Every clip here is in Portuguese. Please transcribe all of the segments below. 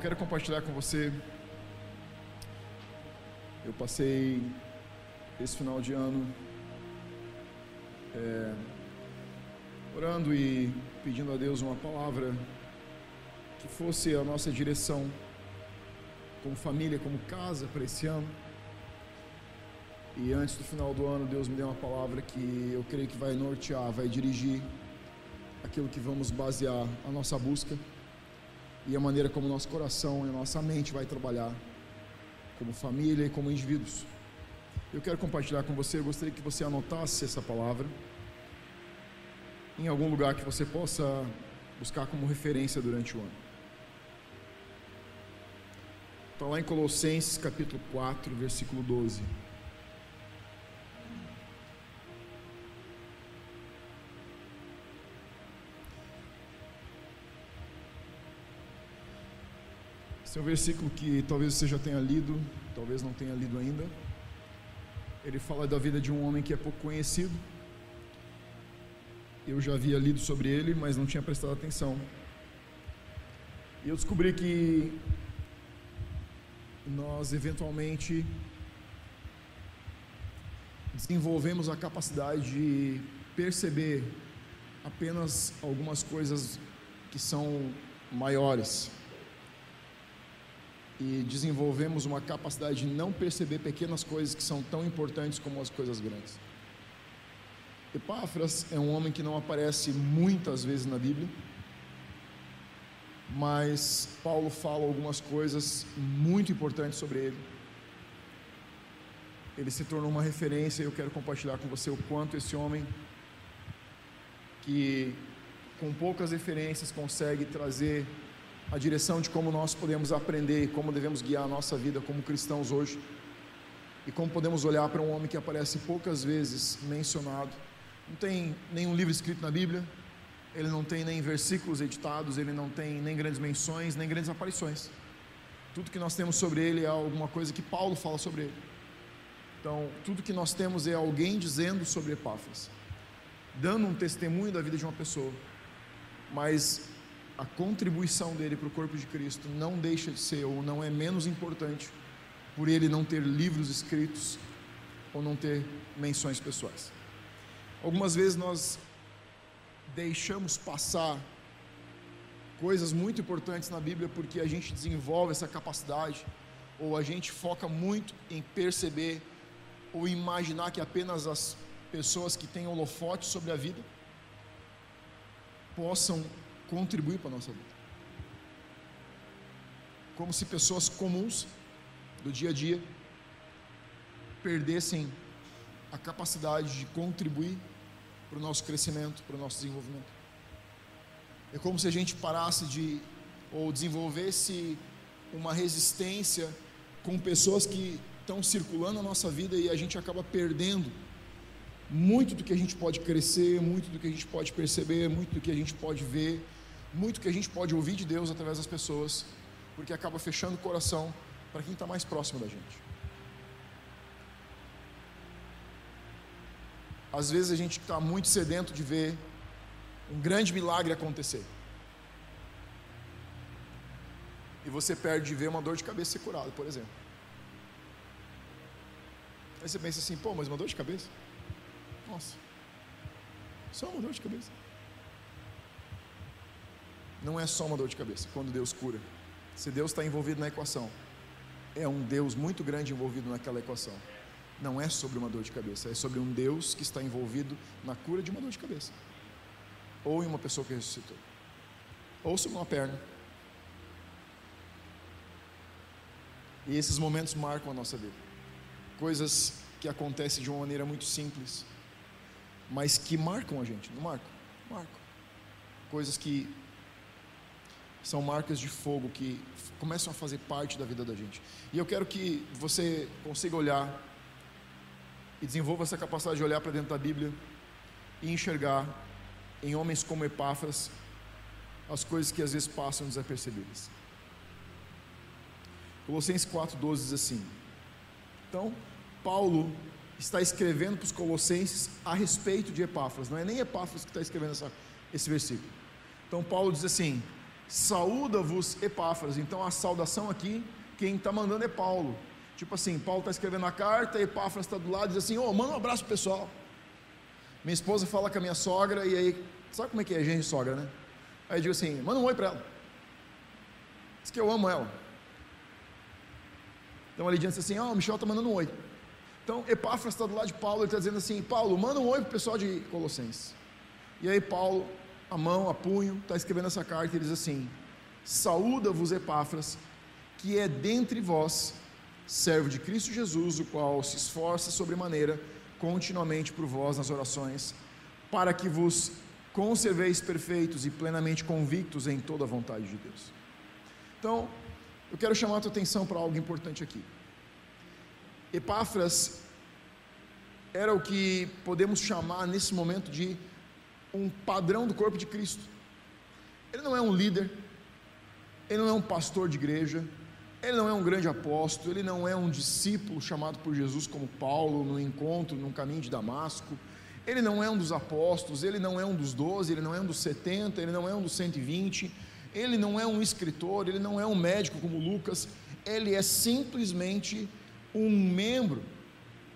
quero compartilhar com você. Eu passei esse final de ano é, orando e pedindo a Deus uma palavra que fosse a nossa direção como família, como casa para esse ano. E antes do final do ano, Deus me deu uma palavra que eu creio que vai nortear, vai dirigir aquilo que vamos basear a nossa busca e a maneira como nosso coração e nossa mente vai trabalhar como família e como indivíduos. Eu quero compartilhar com você, eu gostaria que você anotasse essa palavra em algum lugar que você possa buscar como referência durante o ano. Está lá em Colossenses capítulo 4, versículo 12. Esse é um versículo que talvez você já tenha lido, talvez não tenha lido ainda. Ele fala da vida de um homem que é pouco conhecido. Eu já havia lido sobre ele, mas não tinha prestado atenção. E eu descobri que nós eventualmente desenvolvemos a capacidade de perceber apenas algumas coisas que são maiores e desenvolvemos uma capacidade de não perceber pequenas coisas que são tão importantes como as coisas grandes. Epáfras é um homem que não aparece muitas vezes na Bíblia, mas Paulo fala algumas coisas muito importantes sobre ele. Ele se tornou uma referência e eu quero compartilhar com você o quanto esse homem, que com poucas referências consegue trazer a direção de como nós podemos aprender como devemos guiar a nossa vida como cristãos hoje. E como podemos olhar para um homem que aparece poucas vezes mencionado. Não tem nenhum livro escrito na Bíblia, ele não tem nem versículos editados, ele não tem nem grandes menções, nem grandes aparições. Tudo que nós temos sobre ele é alguma coisa que Paulo fala sobre ele. Então, tudo que nós temos é alguém dizendo sobre Epáfras, dando um testemunho da vida de uma pessoa. Mas a contribuição dele para o corpo de Cristo não deixa de ser ou não é menos importante por ele não ter livros escritos ou não ter menções pessoais. Algumas vezes nós deixamos passar coisas muito importantes na Bíblia porque a gente desenvolve essa capacidade ou a gente foca muito em perceber ou imaginar que apenas as pessoas que têm holofote sobre a vida possam contribuir para a nossa vida. Como se pessoas comuns do dia a dia perdessem a capacidade de contribuir para o nosso crescimento, para o nosso desenvolvimento. É como se a gente parasse de ou desenvolvesse uma resistência com pessoas que estão circulando na nossa vida e a gente acaba perdendo muito do que a gente pode crescer, muito do que a gente pode perceber, muito do que a gente pode ver muito que a gente pode ouvir de Deus através das pessoas, porque acaba fechando o coração para quem está mais próximo da gente. Às vezes a gente está muito sedento de ver um grande milagre acontecer. E você perde de ver uma dor de cabeça ser curada, por exemplo. Aí você pensa assim, pô, mas uma dor de cabeça? Nossa, só uma dor de cabeça não é só uma dor de cabeça quando Deus cura. Se Deus está envolvido na equação, é um Deus muito grande envolvido naquela equação. Não é sobre uma dor de cabeça, é sobre um Deus que está envolvido na cura de uma dor de cabeça, ou em uma pessoa que ressuscitou, ou sobre uma perna. E esses momentos marcam a nossa vida. Coisas que acontecem de uma maneira muito simples, mas que marcam a gente, não marcam? Marcam. Coisas que são marcas de fogo que começam a fazer parte da vida da gente. E eu quero que você consiga olhar e desenvolva essa capacidade de olhar para dentro da Bíblia e enxergar em homens como Epáfras as coisas que às vezes passam desapercebidas. Colossenses 4,12 diz assim: Então, Paulo está escrevendo para os Colossenses a respeito de Epáfras, não é nem Epáfras que está escrevendo essa, esse versículo. Então, Paulo diz assim: Saúda-vos Epáfras. Então a saudação aqui, quem está mandando é Paulo. Tipo assim, Paulo está escrevendo a carta, Epáfras está do lado diz assim: Ô, oh, manda um abraço pro pessoal. Minha esposa fala com a minha sogra, e aí, sabe como é que é gente sogra, né? Aí eu digo assim: manda um oi para ela. Diz que eu amo ela. Então a Lidiane disse assim: Ó, oh, o Michel está mandando um oi. Então Epáfras está do lado de Paulo, ele está dizendo assim: Paulo, manda um oi para o pessoal de Colossenses. E aí Paulo, a mão, a punho, está escrevendo essa carta e diz assim: Saúda-vos, Epáfras, que é dentre vós, servo de Cristo Jesus, o qual se esforça sobremaneira continuamente por vós nas orações, para que vos conserveis perfeitos e plenamente convictos em toda a vontade de Deus. Então, eu quero chamar a tua atenção para algo importante aqui. Epáfras era o que podemos chamar nesse momento de um padrão do corpo de Cristo. Ele não é um líder, ele não é um pastor de igreja, ele não é um grande apóstolo, ele não é um discípulo chamado por Jesus como Paulo no encontro, no caminho de Damasco. Ele não é um dos apóstolos, ele não é um dos doze, ele não é um dos setenta, ele não é um dos cento e vinte ele não é um escritor, ele não é um médico como Lucas, ele é simplesmente um membro,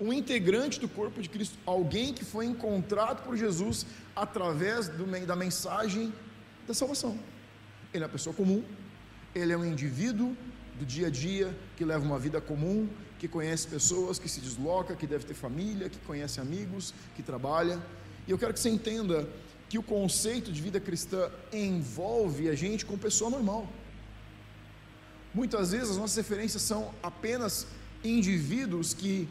um integrante do corpo de Cristo, alguém que foi encontrado por Jesus através do, da mensagem da salvação. Ele é uma pessoa comum, ele é um indivíduo do dia a dia que leva uma vida comum, que conhece pessoas, que se desloca, que deve ter família, que conhece amigos, que trabalha. E eu quero que você entenda que o conceito de vida cristã envolve a gente com pessoa normal. Muitas vezes as nossas referências são apenas indivíduos que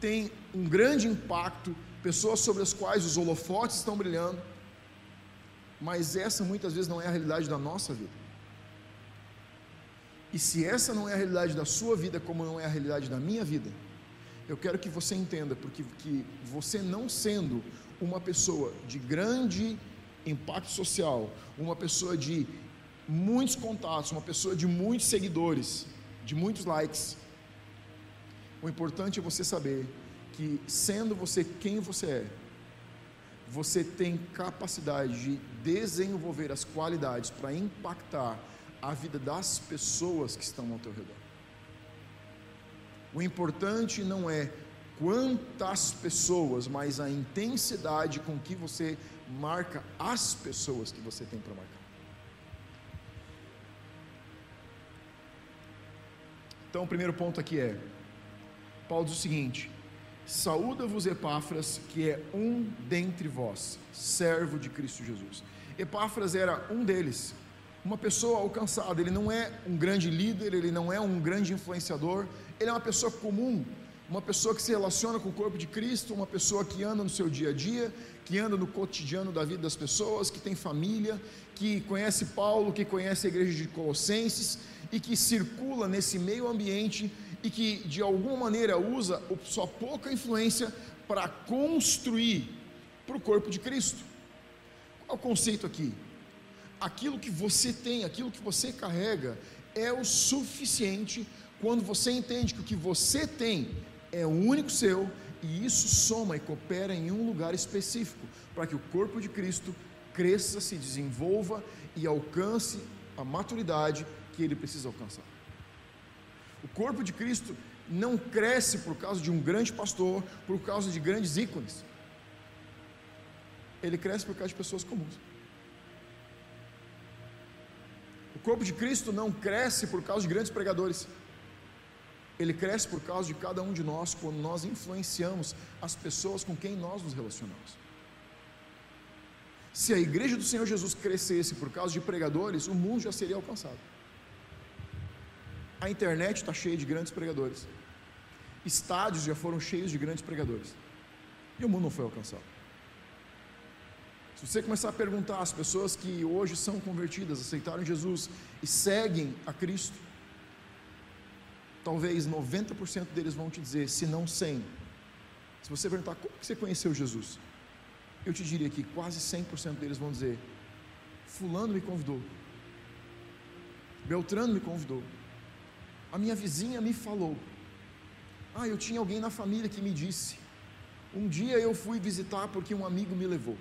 têm um grande impacto, pessoas sobre as quais os holofotes estão brilhando, mas essa muitas vezes não é a realidade da nossa vida. E se essa não é a realidade da sua vida, como não é a realidade da minha vida, eu quero que você entenda, porque que você não sendo uma pessoa de grande impacto social, uma pessoa de muitos contatos, uma pessoa de muitos seguidores, de muitos likes. O importante é você saber que, sendo você quem você é, você tem capacidade de desenvolver as qualidades para impactar a vida das pessoas que estão ao teu redor. O importante não é quantas pessoas, mas a intensidade com que você marca as pessoas que você tem para marcar. Então, o primeiro ponto aqui é: Paulo diz o seguinte: Saúda-vos Epáfras, que é um dentre vós, servo de Cristo Jesus. Epáfras era um deles, uma pessoa alcançada. Ele não é um grande líder, ele não é um grande influenciador, ele é uma pessoa comum, uma pessoa que se relaciona com o corpo de Cristo, uma pessoa que anda no seu dia a dia, que anda no cotidiano da vida das pessoas, que tem família, que conhece Paulo, que conhece a igreja de Colossenses e que circula nesse meio ambiente e que de alguma maneira usa sua pouca influência para construir para o corpo de Cristo. Qual é o conceito aqui? Aquilo que você tem, aquilo que você carrega, é o suficiente quando você entende que o que você tem é único seu e isso soma e coopera em um lugar específico para que o corpo de Cristo cresça, se desenvolva e alcance a maturidade que ele precisa alcançar. O corpo de Cristo não cresce por causa de um grande pastor, por causa de grandes ícones. Ele cresce por causa de pessoas comuns. O corpo de Cristo não cresce por causa de grandes pregadores ele cresce por causa de cada um de nós quando nós influenciamos as pessoas com quem nós nos relacionamos. Se a igreja do Senhor Jesus crescesse por causa de pregadores, o mundo já seria alcançado. A internet está cheia de grandes pregadores, estádios já foram cheios de grandes pregadores, e o mundo não foi alcançado. Se você começar a perguntar às pessoas que hoje são convertidas, aceitaram Jesus e seguem a Cristo, talvez 90% deles vão te dizer, se não 100. Se você perguntar como que você conheceu Jesus, eu te diria que quase 100% deles vão dizer: Fulano me convidou, Beltrano me convidou, a minha vizinha me falou, ah, eu tinha alguém na família que me disse, um dia eu fui visitar porque um amigo me levou.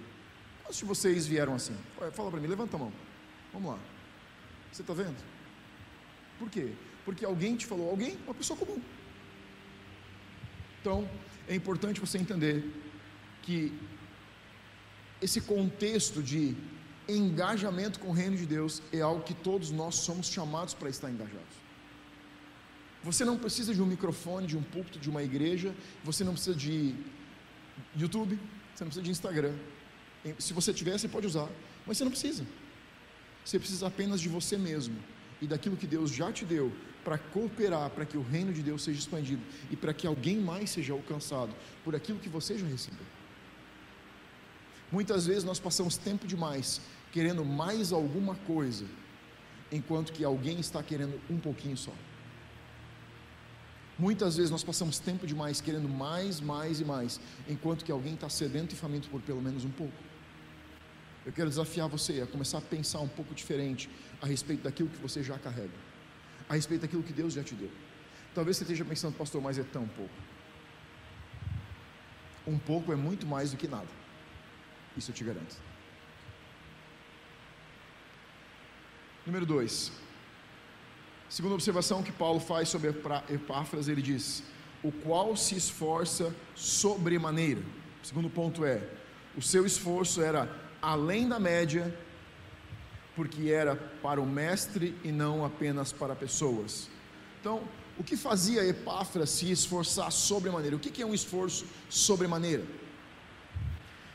Quantos de vocês vieram assim? Fala para mim, levanta a mão. Vamos lá. Você está vendo? Por quê? Porque alguém te falou, alguém, uma pessoa comum. Então, é importante você entender que esse contexto de engajamento com o reino de Deus é algo que todos nós somos chamados para estar engajados. Você não precisa de um microfone, de um púlpito, de uma igreja, você não precisa de YouTube, você não precisa de Instagram. Se você tiver, você pode usar, mas você não precisa. Você precisa apenas de você mesmo e daquilo que Deus já te deu para cooperar para que o reino de Deus seja expandido e para que alguém mais seja alcançado por aquilo que você já recebeu. Muitas vezes nós passamos tempo demais querendo mais alguma coisa, enquanto que alguém está querendo um pouquinho só. Muitas vezes nós passamos tempo demais querendo mais, mais e mais, enquanto que alguém está sedento e faminto por pelo menos um pouco. Eu quero desafiar você a começar a pensar um pouco diferente a respeito daquilo que você já carrega, a respeito daquilo que Deus já te deu. Talvez você esteja pensando, pastor, mas é tão pouco. Um pouco é muito mais do que nada. Isso eu te garanto. Número 2. Segunda observação que Paulo faz sobre Epáfras, ele diz: o qual se esforça sobremaneira. O segundo ponto é: o seu esforço era além da média, porque era para o mestre e não apenas para pessoas. Então, o que fazia Epáfras se esforçar sobremaneira? O que é um esforço sobremaneira?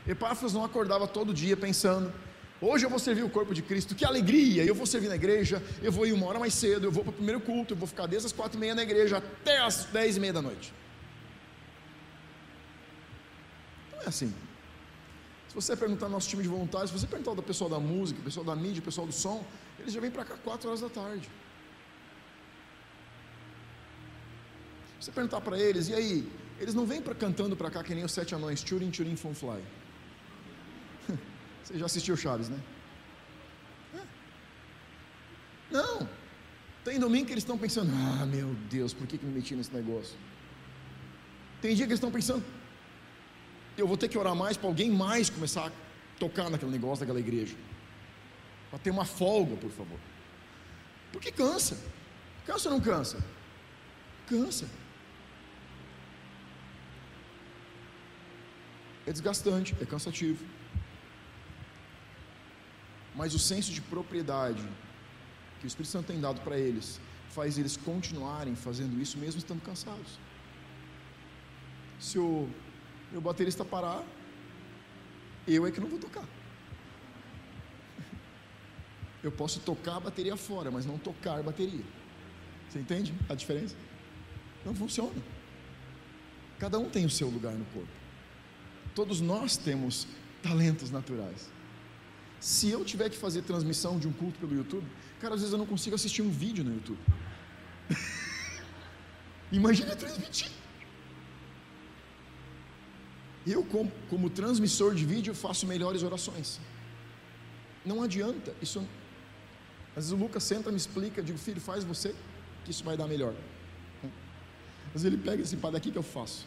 Epáfras não acordava todo dia pensando: hoje eu vou servir o corpo de Cristo, que alegria! Eu vou servir na igreja, eu vou ir uma hora mais cedo, eu vou para o primeiro culto, eu vou ficar desde as quatro e meia na igreja até as dez e meia da noite. Não é assim. Se você perguntar no nosso time de voluntários, se você perguntar do pessoal da música, pessoal da mídia, pessoal do som, eles já vêm para cá quatro horas da tarde. Se você perguntar para eles, e aí? Eles não vêm pra, cantando para cá que nem os sete anões, Turin, Turin, Fun Fly. Você já assistiu Chaves, né? Não. Tem domingo que eles estão pensando: ah, meu Deus, por que, que me meti nesse negócio? Tem dia que eles estão pensando: eu vou ter que orar mais para alguém mais começar a tocar naquele negócio daquela igreja. Para ter uma folga, por favor. Porque cansa. Cansa ou não cansa? Cansa. É desgastante, é cansativo mas o senso de propriedade que o Espírito Santo tem dado para eles faz eles continuarem fazendo isso mesmo estando cansados. Se o meu baterista parar, eu é que não vou tocar. Eu posso tocar a bateria fora, mas não tocar a bateria. Você entende a diferença? Não funciona. Cada um tem o seu lugar no corpo. Todos nós temos talentos naturais. Se eu tiver que fazer transmissão de um culto pelo YouTube, cara, às vezes eu não consigo assistir um vídeo no YouTube. Imagina transmitir. Eu, como, como, transmissor de vídeo, faço melhores orações. Não adianta. Isso, às vezes o Lucas senta, me explica, digo, filho, faz você, que isso vai dar melhor. Mas ele pega esse pá daqui que eu faço.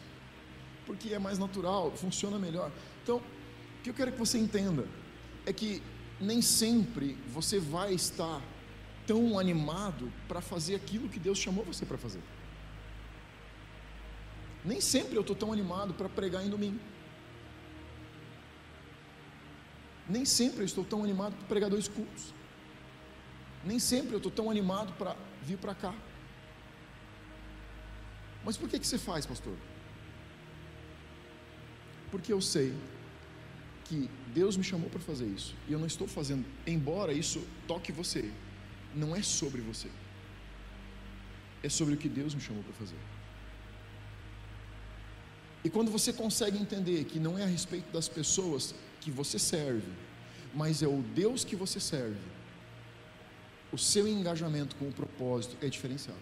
Porque é mais natural, funciona melhor. Então, o que eu quero que você entenda é que nem sempre você vai estar tão animado para fazer aquilo que Deus chamou você para fazer. Nem sempre eu estou tão animado para pregar em domingo. Nem sempre eu estou tão animado para pregar dois cultos. Nem sempre eu estou tão animado para vir para cá. Mas por que, que você faz, pastor? Porque eu sei que Deus me chamou para fazer isso e eu não estou fazendo, embora isso toque você, não é sobre você, é sobre o que Deus me chamou para fazer. E quando você consegue entender que não é a respeito das pessoas que você serve, mas é o Deus que você serve, o seu engajamento com o propósito é diferenciado.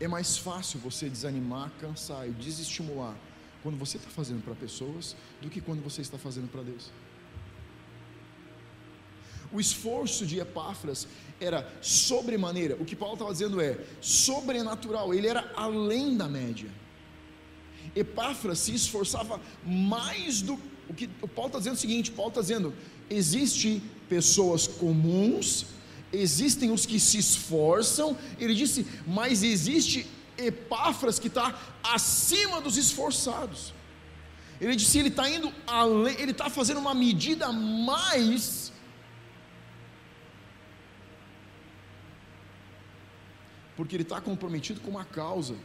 É mais fácil você desanimar, cansar e desestimular quando você está fazendo para pessoas do que quando você está fazendo para Deus. O esforço de Epáfras era sobremaneira, o que Paulo estava dizendo é sobrenatural, ele era além da média. Epáfras se esforçava mais do o que o Paulo está dizendo é o seguinte: Paulo está dizendo, existe pessoas comuns, existem os que se esforçam. Ele disse, mas existe Epáfras que está acima dos esforçados. Ele disse, ele está indo além, ele está fazendo uma medida mais. Porque ele está comprometido com uma causa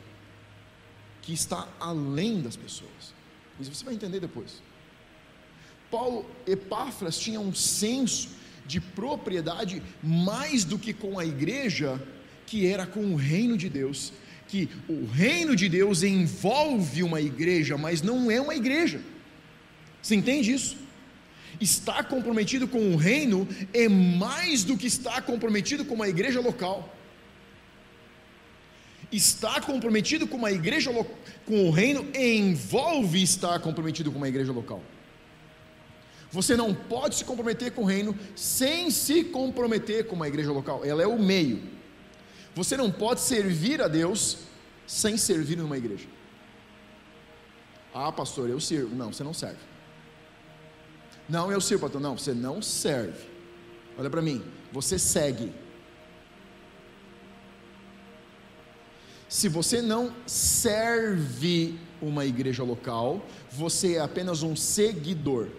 que está além das pessoas. Isso você vai entender depois. Paulo, Epáfras tinha um senso de propriedade mais do que com a igreja, que era com o reino de Deus que o reino de Deus envolve uma igreja, mas não é uma igreja. Você entende isso? Estar comprometido com o reino é mais do que estar comprometido com uma igreja local. Estar comprometido com uma igreja com o reino envolve estar comprometido com uma igreja local. Você não pode se comprometer com o reino sem se comprometer com uma igreja local. Ela é o meio. Você não pode servir a Deus sem servir numa igreja. Ah, pastor, eu sirvo. Não, você não serve. Não, eu sirvo, pastor. Não, você não serve. Olha para mim, você segue. Se você não serve uma igreja local, você é apenas um seguidor.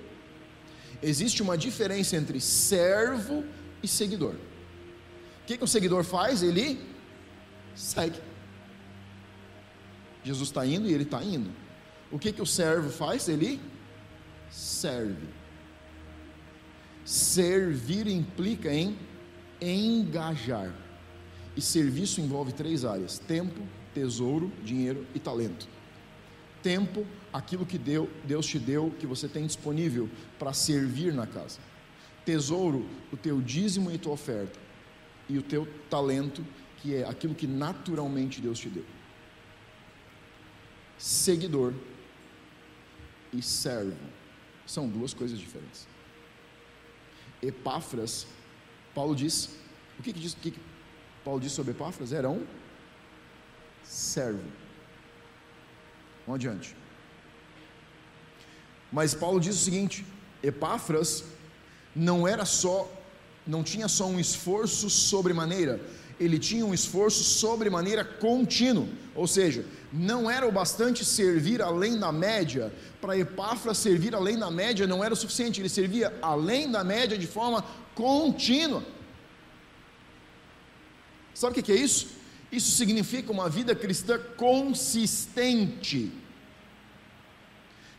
Existe uma diferença entre servo e seguidor que, que o seguidor faz? Ele segue. Jesus está indo e ele está indo. O que, que o servo faz? Ele serve. Servir implica em engajar. E serviço envolve três áreas: tempo, tesouro, dinheiro e talento. Tempo, aquilo que deu, Deus te deu, que você tem disponível para servir na casa. Tesouro, o teu dízimo e tua oferta e o teu talento, que é aquilo que naturalmente Deus te deu. Seguidor e servo são duas coisas diferentes. Epáfras, Paulo diz, o que, que diz, o que, que Paulo diz sobre Epáfras? Era um servo. Vamos adiante. Mas Paulo diz o seguinte: Epáfras não era só não tinha só um esforço sobremaneira, ele tinha um esforço sobremaneira contínuo, ou seja, não era o bastante servir além da média, para Epáfra servir além da média não era o suficiente, ele servia além da média de forma contínua. Sabe o que é isso? Isso significa uma vida cristã consistente.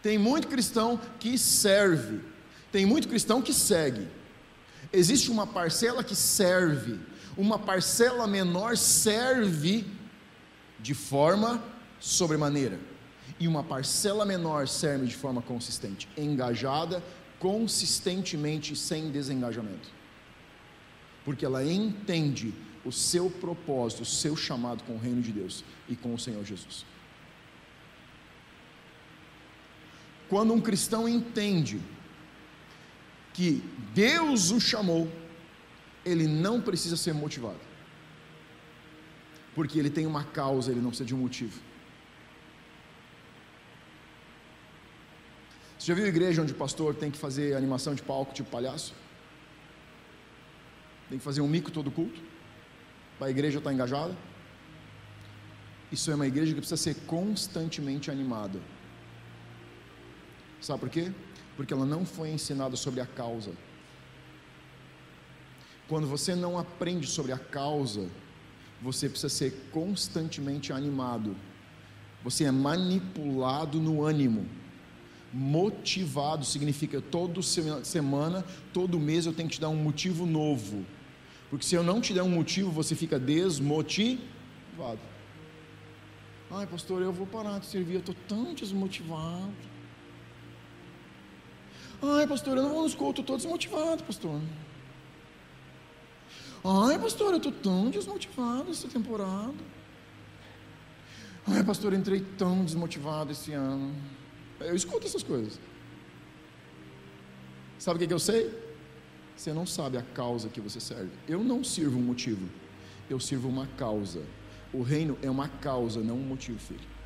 Tem muito cristão que serve, tem muito cristão que segue, Existe uma parcela que serve, uma parcela menor serve de forma sobremaneira, e uma parcela menor serve de forma consistente, engajada, consistentemente, sem desengajamento, porque ela entende o seu propósito, o seu chamado com o reino de Deus e com o Senhor Jesus. Quando um cristão entende que Deus o chamou, ele não precisa ser motivado, porque ele tem uma causa, ele não precisa de um motivo. Você já viu igreja onde o pastor tem que fazer animação de palco tipo palhaço? Tem que fazer um mico todo culto? Para a igreja estar tá engajada? Isso é uma igreja que precisa ser constantemente animada. Sabe por quê? Porque ela não foi ensinada sobre a causa. Quando você não aprende sobre a causa, você precisa ser constantemente animado. Você é manipulado no ânimo. Motivado significa toda semana, todo mês eu tenho que te dar um motivo novo. Porque se eu não te der um motivo, você fica desmotivado. Ai, pastor, eu vou parar de servir, eu estou tão desmotivado. Ai, pastor, eu não vou nos cultos, estou desmotivado, pastor. Ai, pastor, eu estou tão desmotivado essa temporada. Ai, pastor, eu entrei tão desmotivado esse ano. Eu escuto essas coisas. Sabe o que, que eu sei? Você não sabe a causa que você serve. Eu não sirvo um motivo, eu sirvo uma causa. O reino é uma causa, não um motivo, filho.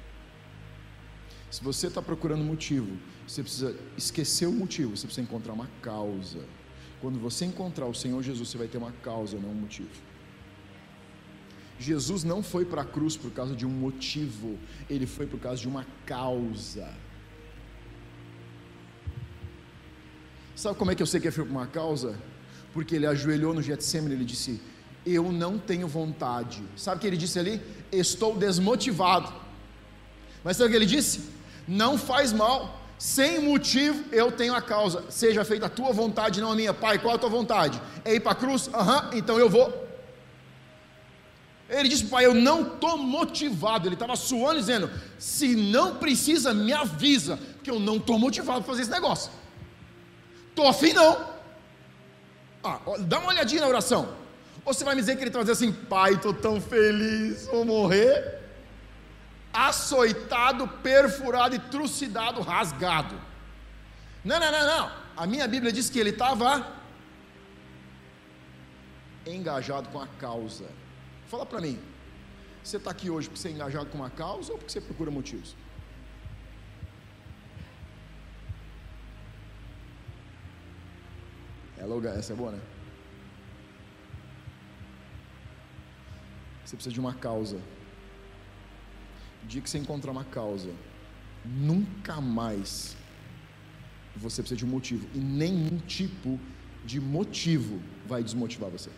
Se você está procurando motivo, você precisa esquecer o motivo, você precisa encontrar uma causa. Quando você encontrar o Senhor Jesus, você vai ter uma causa, não um motivo. Jesus não foi para a cruz por causa de um motivo, ele foi por causa de uma causa. Sabe como é que eu sei que ele foi por uma causa? Porque ele ajoelhou no Getsemane e ele disse: Eu não tenho vontade. Sabe o que ele disse ali? Estou desmotivado. Mas sabe o que ele disse? Não faz mal, sem motivo eu tenho a causa. Seja feita a tua vontade, não a minha. Pai, qual a tua vontade? É ir para a cruz? Aham, uhum, então eu vou. Ele disse, pai, eu não estou motivado. Ele estava suando, dizendo: se não precisa, me avisa, porque eu não estou motivado para fazer esse negócio. Estou afim não. Ah, dá uma olhadinha na oração. Ou você vai me dizer que ele está dizendo assim, pai, estou tão feliz, vou morrer. Açoitado, perfurado e trucidado, rasgado. Não, não, não, não. A minha Bíblia diz que ele estava engajado com a causa. Fala para mim, você está aqui hoje porque você é engajado com uma causa ou porque você procura motivos? lugar, essa é boa, né? Você precisa de uma causa. O dia que você encontrar uma causa, nunca mais você precisa de um motivo. E nenhum tipo de motivo vai desmotivar você.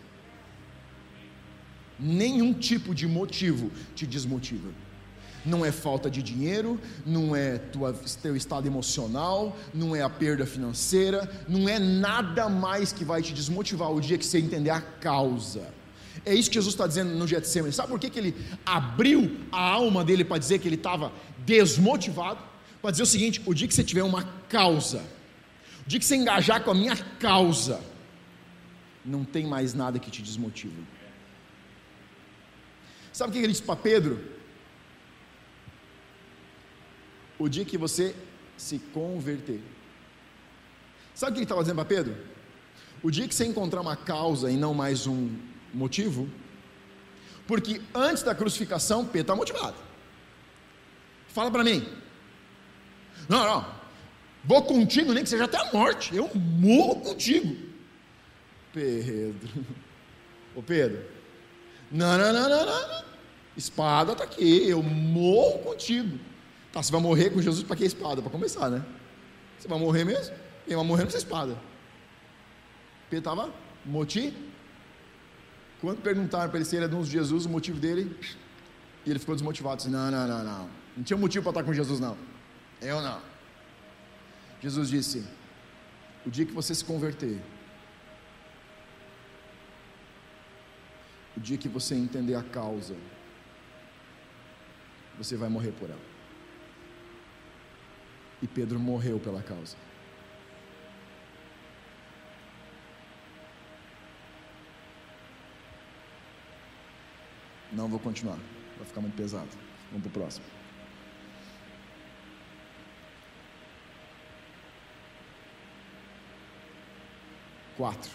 Nenhum tipo de motivo te desmotiva não é falta de dinheiro, não é tua, teu estado emocional, não é a perda financeira, não é nada mais que vai te desmotivar o dia que você entender a causa. É isso que Jesus está dizendo no Getsemane. Sabe por que, que ele abriu a alma dele para dizer que ele estava desmotivado? Para dizer o seguinte: o dia que você tiver uma causa, o dia que você engajar com a minha causa, não tem mais nada que te desmotive. Sabe o que ele disse para Pedro? o dia que você se converter. Sabe o que ele estava dizendo para Pedro? O dia que você encontrar uma causa e não mais um motivo, porque antes da crucificação, Pedro está motivado. Fala para mim. Não, não. Vou contigo, nem que seja até a morte. Eu morro contigo. Pedro. Ô Pedro. Não, não, não, não, não. Espada está aqui. Eu morro contigo. Tá, você vai morrer com Jesus para que espada? Para começar, né? Você vai morrer mesmo? Ele vai morrer com espada. Pedro estava moti. Quando perguntaram para ele se ele era de Jesus, o motivo dele, e ele ficou desmotivado. Disse, não, não, não, não. Não tinha motivo para estar com Jesus, não. Eu não. Jesus disse: O dia que você se converter, o dia que você entender a causa, você vai morrer por ela. E Pedro morreu pela causa. Não vou continuar, vai ficar muito pesado. Vamos para o próximo. Quatro.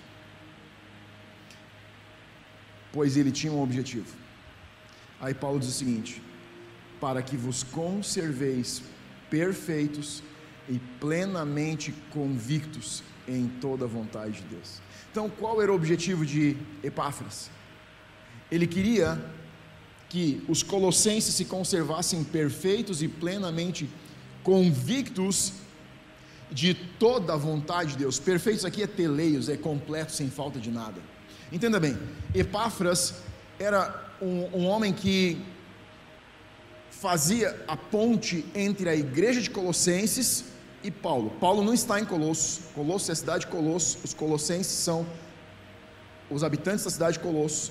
Pois ele tinha um objetivo. Aí Paulo diz o seguinte: para que vos conserveis perfeitos e plenamente convictos em toda a vontade de Deus. Então, qual era o objetivo de Epáfras? Ele queria que os colossenses se conservassem perfeitos e plenamente convictos de toda a vontade de Deus. Perfeitos aqui é teleios, é completo, sem falta de nada. Entenda bem, Epáfras era um, um homem que fazia a ponte entre a igreja de Colossenses e Paulo. Paulo não está em Colossos. Colossos é a cidade de Colossos. Os colossenses são os habitantes da cidade de Colossos.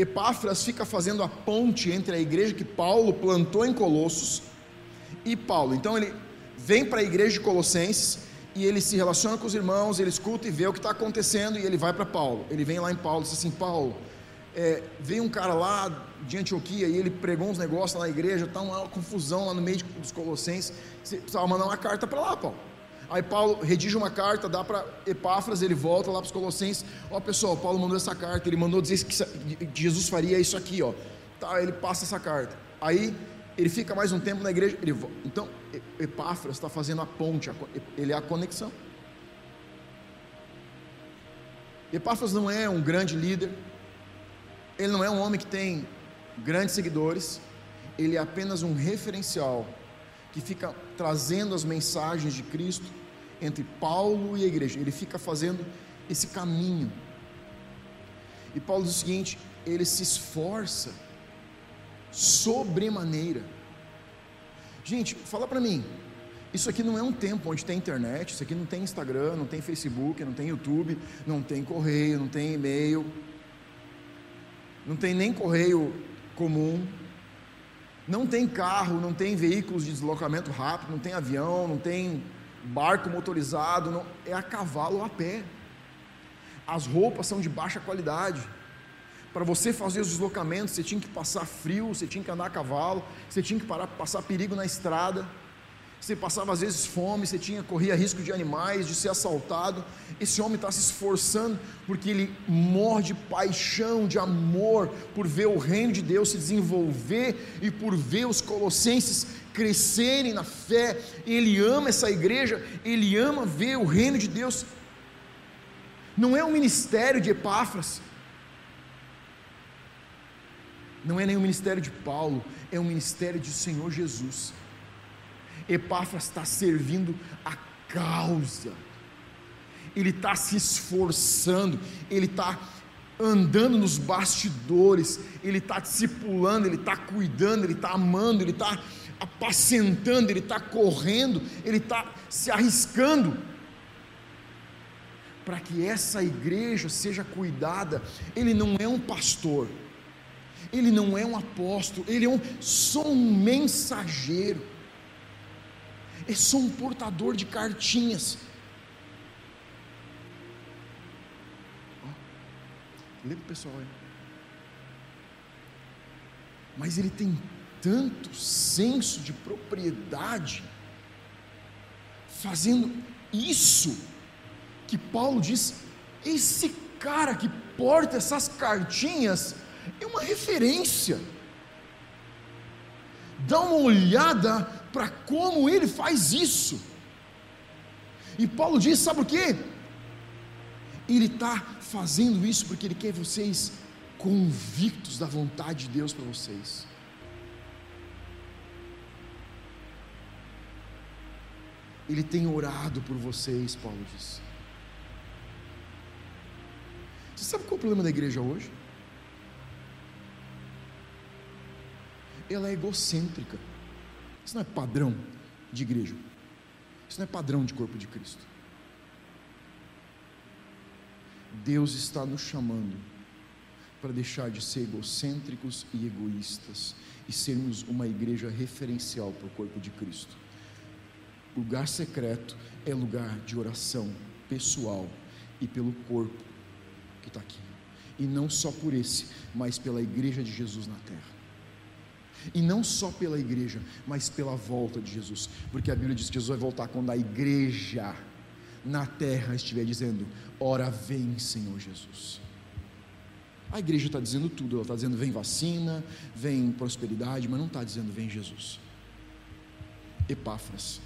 Epáfras fica fazendo a ponte entre a igreja que Paulo plantou em Colossos e Paulo. Então ele vem para a igreja de Colossenses e ele se relaciona com os irmãos, ele escuta e vê o que está acontecendo e ele vai para Paulo. Ele vem lá em Paulo e diz assim: Paulo, é, veio um cara lá de Antioquia e ele pregou uns negócios lá na igreja, está uma confusão lá no meio dos Colossenses. Você precisava mandar uma carta para lá, Paulo. Aí Paulo redige uma carta, dá para Epáfras, ele volta lá para os Colossenses. Ó, pessoal, Paulo mandou essa carta, ele mandou dizer que Jesus faria isso aqui, ó. Tá, ele passa essa carta. Aí ele fica mais um tempo na igreja. Ele, então, Epáfras está fazendo a ponte, ele é a conexão. Epáfras não é um grande líder, ele não é um homem que tem grandes seguidores, ele é apenas um referencial que fica trazendo as mensagens de Cristo entre Paulo e a igreja. Ele fica fazendo esse caminho. E Paulo diz o seguinte: ele se esforça sobremaneira. Gente, fala para mim. Isso aqui não é um tempo onde tem internet, isso aqui não tem Instagram, não tem Facebook, não tem YouTube, não tem correio, não tem e-mail, não tem nem correio comum, não tem carro, não tem veículos de deslocamento rápido, não tem avião, não tem barco motorizado, não, é a cavalo ou a pé. As roupas são de baixa qualidade. Para você fazer os deslocamentos, você tinha que passar frio, você tinha que andar a cavalo, você tinha que parar, passar perigo na estrada. Você passava às vezes fome, você tinha corria risco de animais, de ser assaltado. Esse homem está se esforçando porque ele morre de paixão, de amor por ver o reino de Deus se desenvolver e por ver os colossenses crescerem na fé. Ele ama essa igreja, ele ama ver o reino de Deus. Não é um ministério de Epáfras, não é nem o ministério de Paulo, é o ministério de Senhor Jesus. Epáfras está servindo a causa, ele está se esforçando, ele está andando nos bastidores, ele está discipulando, ele está cuidando, ele está amando, ele está apacentando, ele está correndo, ele está se arriscando para que essa igreja seja cuidada. Ele não é um pastor, ele não é um apóstolo, ele é um, só um mensageiro é só um portador de cartinhas. Lê o pessoal aí. Mas ele tem tanto senso de propriedade, fazendo isso, que Paulo diz: esse cara que porta essas cartinhas é uma referência. Dá uma olhada para como ele faz isso. E Paulo diz: sabe o que? Ele está fazendo isso porque ele quer vocês convictos da vontade de Deus para vocês. Ele tem orado por vocês, Paulo diz. Você sabe qual é o problema da igreja hoje? Ela é egocêntrica. Isso não é padrão de igreja. Isso não é padrão de corpo de Cristo. Deus está nos chamando para deixar de ser egocêntricos e egoístas e sermos uma igreja referencial para o corpo de Cristo. Lugar secreto é lugar de oração pessoal e pelo corpo que está aqui. E não só por esse, mas pela igreja de Jesus na terra. E não só pela igreja, mas pela volta de Jesus. Porque a Bíblia diz que Jesus vai voltar quando a igreja na terra estiver dizendo: Ora vem, Senhor Jesus. A igreja está dizendo tudo, ela está dizendo vem vacina, vem prosperidade, mas não está dizendo vem Jesus. Epáfras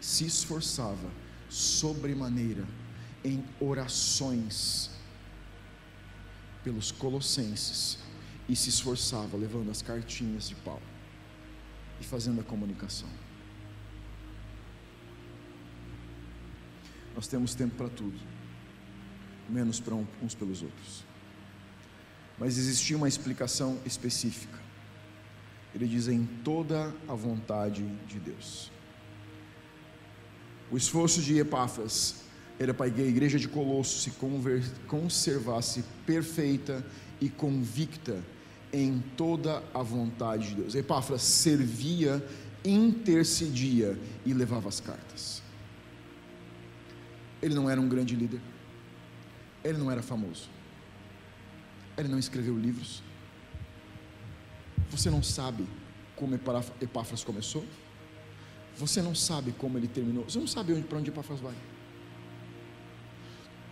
se esforçava sobremaneira em orações pelos colossenses e se esforçava levando as cartinhas de Paulo e fazendo a comunicação. Nós temos tempo para tudo, menos para uns pelos outros. Mas existia uma explicação específica. Ele diz em toda a vontade de Deus. O esforço de Epáfras era para que a igreja de Colosso se conservasse perfeita e convicta em toda a vontade de Deus. Epáfras servia, intercedia e levava as cartas. Ele não era um grande líder, ele não era famoso, ele não escreveu livros. Você não sabe como Epáfras começou, você não sabe como ele terminou, você não sabe onde, para onde Epáfras vai.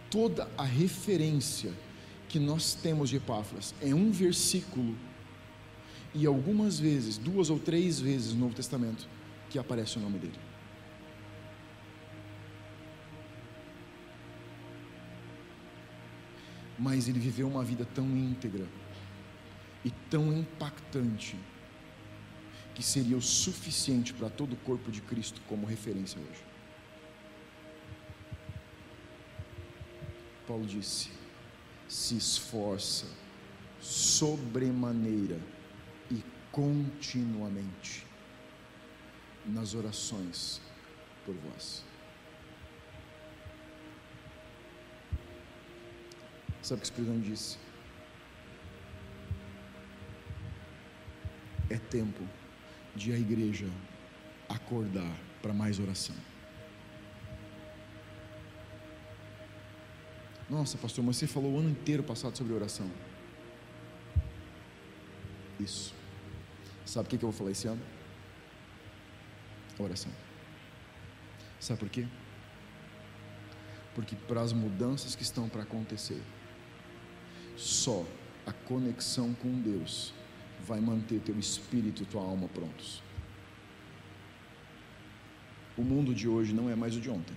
Toda a referência que nós temos de Epáfras é um versículo e algumas vezes, duas ou três vezes no Novo Testamento, que aparece o nome dele. mas ele viveu uma vida tão íntegra e tão impactante que seria o suficiente para todo o corpo de Cristo como referência hoje. Paulo disse: se esforça sobremaneira e continuamente nas orações por vós. Sabe o que o Espírito Santo disse? É tempo de a igreja acordar para mais oração. Nossa, pastor, mas você falou o ano inteiro passado sobre oração. Isso. Sabe o que eu vou falar esse ano? Oração. Sabe por quê? Porque para as mudanças que estão para acontecer, só a conexão com Deus vai manter teu espírito e tua alma prontos. O mundo de hoje não é mais o de ontem.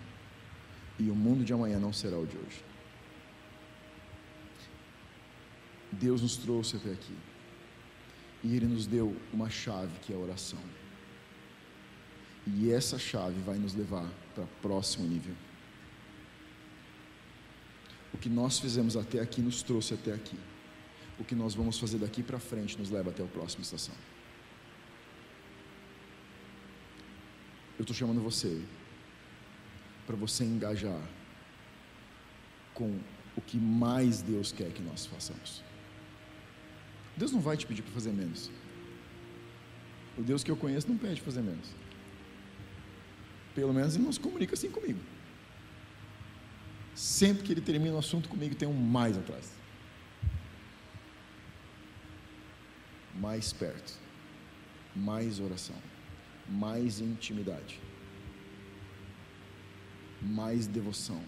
E o mundo de amanhã não será o de hoje. Deus nos trouxe até aqui. E Ele nos deu uma chave que é a oração. E essa chave vai nos levar para o próximo nível. O que nós fizemos até aqui nos trouxe até aqui. O que nós vamos fazer daqui para frente nos leva até a próxima estação. Eu estou chamando você para você engajar com o que mais Deus quer que nós façamos. Deus não vai te pedir para fazer menos. O Deus que eu conheço não pede fazer menos. Pelo menos ele não se comunica assim comigo. Sempre que ele termina o assunto comigo, tem um mais atrás. Mais perto, mais oração, mais intimidade, mais devoção